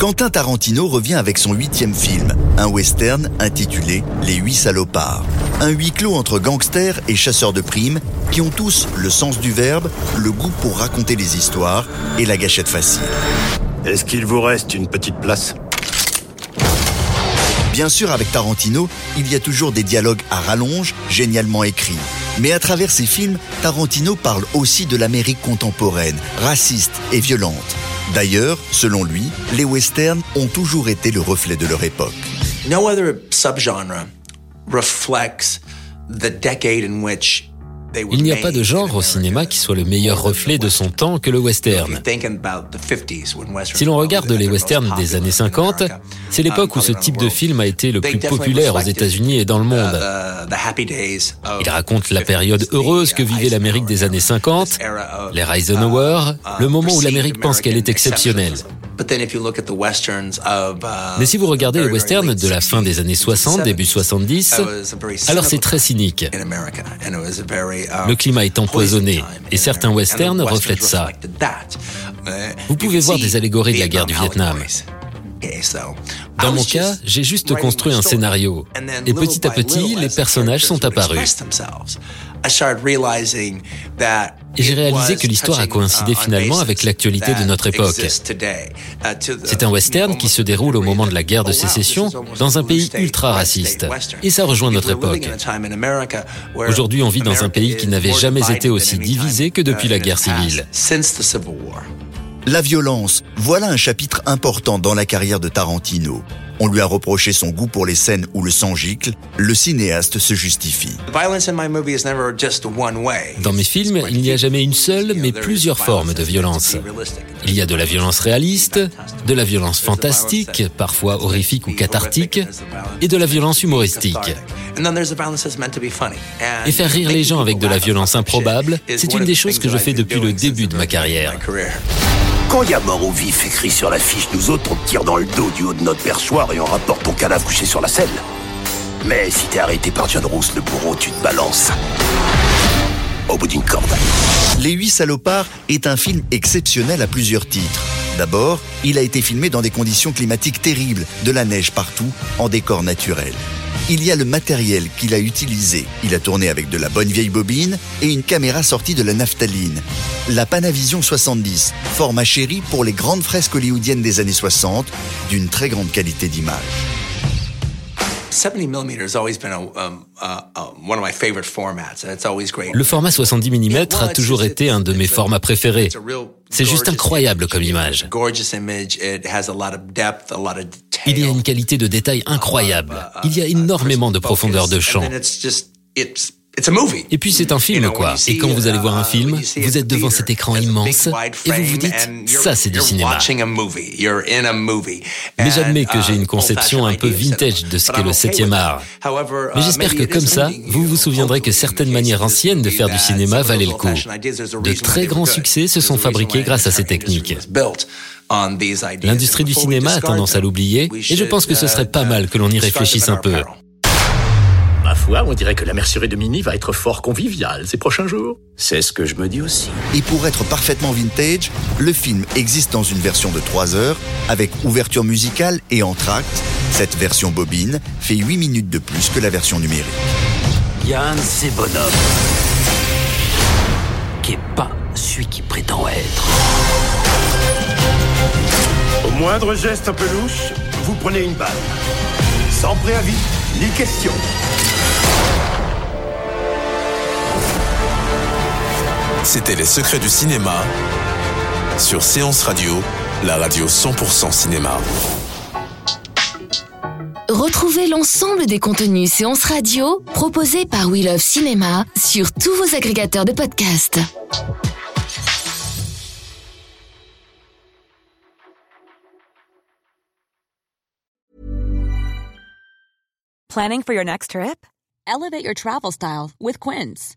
Quentin Tarantino revient avec son huitième film, un western intitulé Les Huit Salopards. Un huis clos entre gangsters et chasseurs de primes qui ont tous le sens du verbe, le goût pour raconter les histoires et la gâchette facile. Est-ce qu'il vous reste une petite place? Bien sûr, avec Tarantino, il y a toujours des dialogues à rallonge, génialement écrits. Mais à travers ses films, Tarantino parle aussi de l'Amérique contemporaine, raciste et violente. D'ailleurs, selon lui, les westerns ont toujours été le reflet de leur époque. No other subgenre reflects the decade in which il n'y a pas de genre au cinéma qui soit le meilleur reflet de son temps que le western. Si l'on regarde les westerns des années 50, c'est l'époque où ce type de film a été le plus populaire aux États-Unis et dans le monde. Il raconte la période heureuse que vivait l'Amérique des années 50, les Eisenhower, le moment où l'Amérique pense qu'elle est exceptionnelle. Mais si vous regardez les westerns de la fin des années 60, début 70, alors c'est très cynique. Le climat est empoisonné et certains westerns reflètent ça. Vous pouvez voir des allégories de la guerre du Vietnam. Dans mon cas, j'ai juste construit un scénario. Et petit à petit, les personnages sont apparus. Et j'ai réalisé que l'histoire a coïncidé finalement avec l'actualité de notre époque. C'est un western qui se déroule au moment de la guerre de sécession dans un pays ultra raciste. Et ça rejoint notre époque. Aujourd'hui, on vit dans un pays qui n'avait jamais été aussi divisé que depuis la guerre civile. La violence, voilà un chapitre important dans la carrière de Tarantino. On lui a reproché son goût pour les scènes où le sang gicle. Le cinéaste se justifie. Dans mes films, il n'y a jamais une seule, mais plusieurs formes de violence. Il y a de la violence réaliste, de la violence fantastique, parfois horrifique ou cathartique, et de la violence humoristique. Et faire rire les gens avec de la violence improbable, c'est une des choses que je fais depuis le début de ma carrière. Quand il y a mort ou vif écrit sur l'affiche, nous autres, on tire dans le dos du haut de notre perchoir et on rapporte ton cadavre couché sur la selle. Mais si t'es arrêté par John Roos, le bourreau, tu te balances. Au bout d'une corde. Les Huit Salopards est un film exceptionnel à plusieurs titres. D'abord, il a été filmé dans des conditions climatiques terribles, de la neige partout, en décor naturel il y a le matériel qu'il a utilisé. Il a tourné avec de la bonne vieille bobine et une caméra sortie de la naphtaline. La Panavision 70, format chéri pour les grandes fresques hollywoodiennes des années 60, d'une très grande qualité d'image. Le format 70 mm a toujours été un de mes formats préférés. C'est juste incroyable comme image. Il y a une qualité de détail incroyable. Il y a énormément de profondeur de champ. Et puis c'est un film, quoi. Et quand vous allez voir un film, vous êtes devant cet écran immense et vous vous dites, ça c'est du cinéma. Mais j'admets que j'ai une conception un peu vintage de ce qu'est le 7 art. Mais j'espère que comme ça, vous vous souviendrez que certaines manières anciennes de faire du cinéma valaient le coup. De très grands succès se sont fabriqués grâce à ces techniques. L'industrie du cinéma a tendance à l'oublier et je pense que ce serait pas mal que l'on y réfléchisse un peu. On dirait que la mercerie de Mini va être fort conviviale ces prochains jours. C'est ce que je me dis aussi. Et pour être parfaitement vintage, le film existe dans une version de 3 heures, avec ouverture musicale et entracte. Cette version bobine fait 8 minutes de plus que la version numérique. Il y a un de ces bonhommes qui est pas celui qui prétend être. Au moindre geste un peu louche, vous prenez une balle. Sans préavis, ni question. C'était Les Secrets du cinéma sur Séance Radio, la radio 100% cinéma. Retrouvez l'ensemble des contenus séances radio proposés par We Love Cinéma sur tous vos agrégateurs de podcasts. Planning for your next trip? Elevate your travel style with Quince.